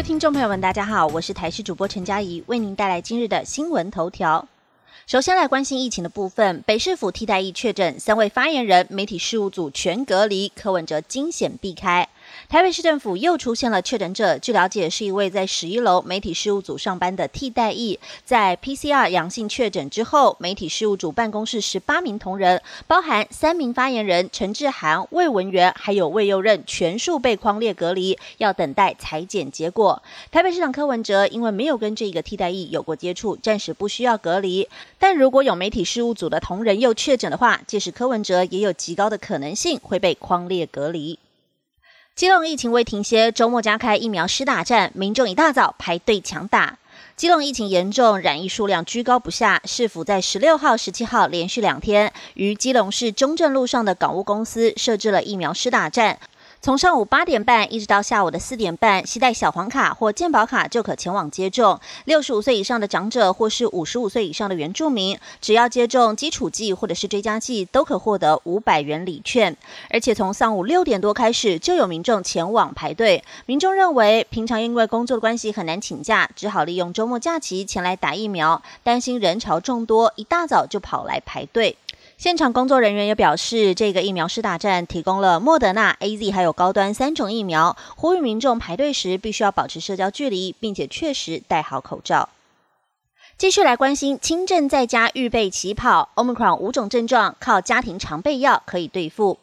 位听众朋友们，大家好，我是台视主播陈佳怡，为您带来今日的新闻头条。首先来关心疫情的部分，北市府替代役确诊三位发言人，媒体事务组全隔离，柯文哲惊险避开。台北市政府又出现了确诊者，据了解是一位在十一楼媒体事务组上班的替代役，在 PCR 阳性确诊之后，媒体事务组办公室十八名同仁，包含三名发言人陈志涵、魏文元，还有魏佑任，全数被框列隔离，要等待裁剪结果。台北市长柯文哲因为没有跟这个替代役有过接触，暂时不需要隔离。但如果有媒体事务组的同仁又确诊的话，届时柯文哲也有极高的可能性会被框列隔离。基隆疫情未停歇，周末加开疫苗施打站，民众一大早排队抢打。基隆疫情严重，染疫数量居高不下，市府在十六号、十七号连续两天，于基隆市中正路上的港务公司设置了疫苗施打站。从上午八点半一直到下午的四点半，携带小黄卡或健保卡就可前往接种。六十五岁以上的长者或是五十五岁以上的原住民，只要接种基础剂或者是追加剂，都可获得五百元礼券。而且从上午六点多开始，就有民众前往排队。民众认为，平常因为工作的关系很难请假，只好利用周末假期前来打疫苗，担心人潮众多，一大早就跑来排队。现场工作人员也表示，这个疫苗施打站提供了莫德纳、A Z 还有高端三种疫苗，呼吁民众排队时必须要保持社交距离，并且确实戴好口罩。继续来关心轻症在家预备起跑，Omicron 五种症状靠家庭常备药可以对付。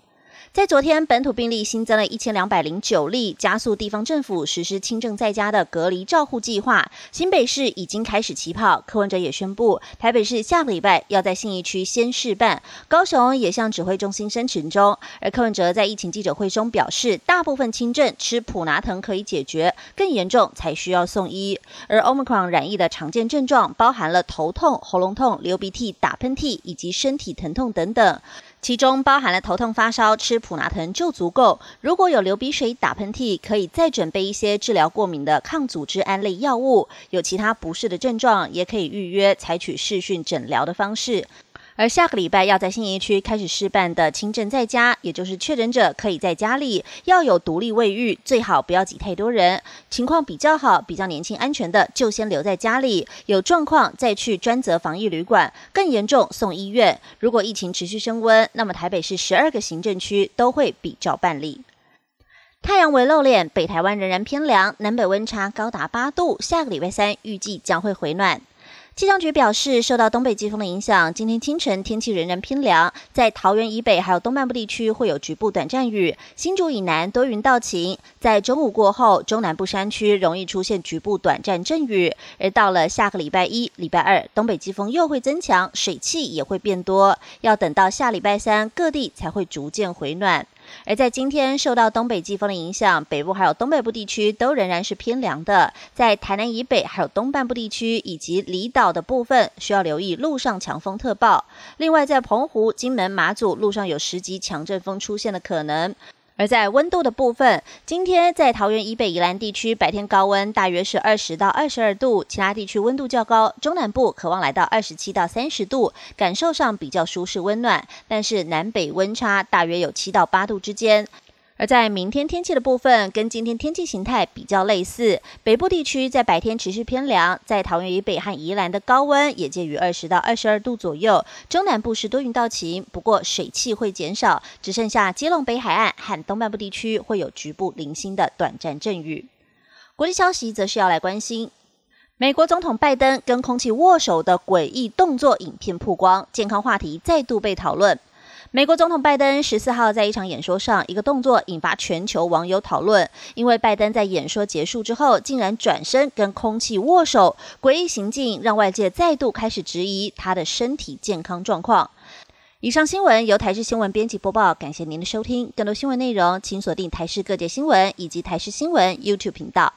在昨天，本土病例新增了一千两百零九例，加速地方政府实施轻症在家的隔离照护计划。新北市已经开始起跑，柯文哲也宣布，台北市下个礼拜要在信义区先试办，高雄也向指挥中心申请中。而柯文哲在疫情记者会中表示，大部分轻症吃普拿疼可以解决，更严重才需要送医。而 Omicron 染疫的常见症状包含了头痛、喉咙痛、流鼻涕、打喷嚏以及身体疼痛等等。其中包含了头痛、发烧，吃普拿疼就足够。如果有流鼻水、打喷嚏，可以再准备一些治疗过敏的抗组织胺类药物。有其他不适的症状，也可以预约采取视讯诊疗的方式。而下个礼拜要在新营区开始试办的轻症在家，也就是确诊者可以在家里要有独立卫浴，最好不要挤太多人。情况比较好、比较年轻、安全的，就先留在家里；有状况再去专责防疫旅馆，更严重送医院。如果疫情持续升温，那么台北市十二个行政区都会比照办理。太阳微露脸，北台湾仍然偏凉，南北温差高达八度。下个礼拜三预计将会回暖。气象局表示，受到东北季风的影响，今天清晨天气仍然偏凉，在桃园以北还有东半部地区会有局部短暂雨，新竹以南多云到晴。在中午过后，中南部山区容易出现局部短暂阵雨，而到了下个礼拜一、礼拜二，东北季风又会增强，水汽也会变多，要等到下礼拜三，各地才会逐渐回暖。而在今天，受到东北季风的影响，北部还有东北部地区都仍然是偏凉的。在台南以北，还有东半部地区以及离岛的部分，需要留意路上强风特报。另外，在澎湖、金门、马祖路上有十级强阵风出现的可能。而在温度的部分，今天在桃园以北、宜兰地区白天高温大约是二十到二十二度，其他地区温度较高，中南部渴望来到二十七到三十度，感受上比较舒适温暖，但是南北温差大约有七到八度之间。而在明天天气的部分，跟今天天气形态比较类似。北部地区在白天持续偏凉，在桃园以北和宜兰的高温也介于二十到二十二度左右。中南部是多云到晴，不过水汽会减少，只剩下基隆北海岸和东半部地区会有局部零星的短暂阵雨。国际消息则是要来关心，美国总统拜登跟空气握手的诡异动作影片曝光，健康话题再度被讨论。美国总统拜登十四号在一场演说上，一个动作引发全球网友讨论。因为拜登在演说结束之后，竟然转身跟空气握手，诡异行径让外界再度开始质疑他的身体健康状况。以上新闻由台视新闻编辑播报，感谢您的收听。更多新闻内容，请锁定台视各界新闻以及台视新闻 YouTube 频道。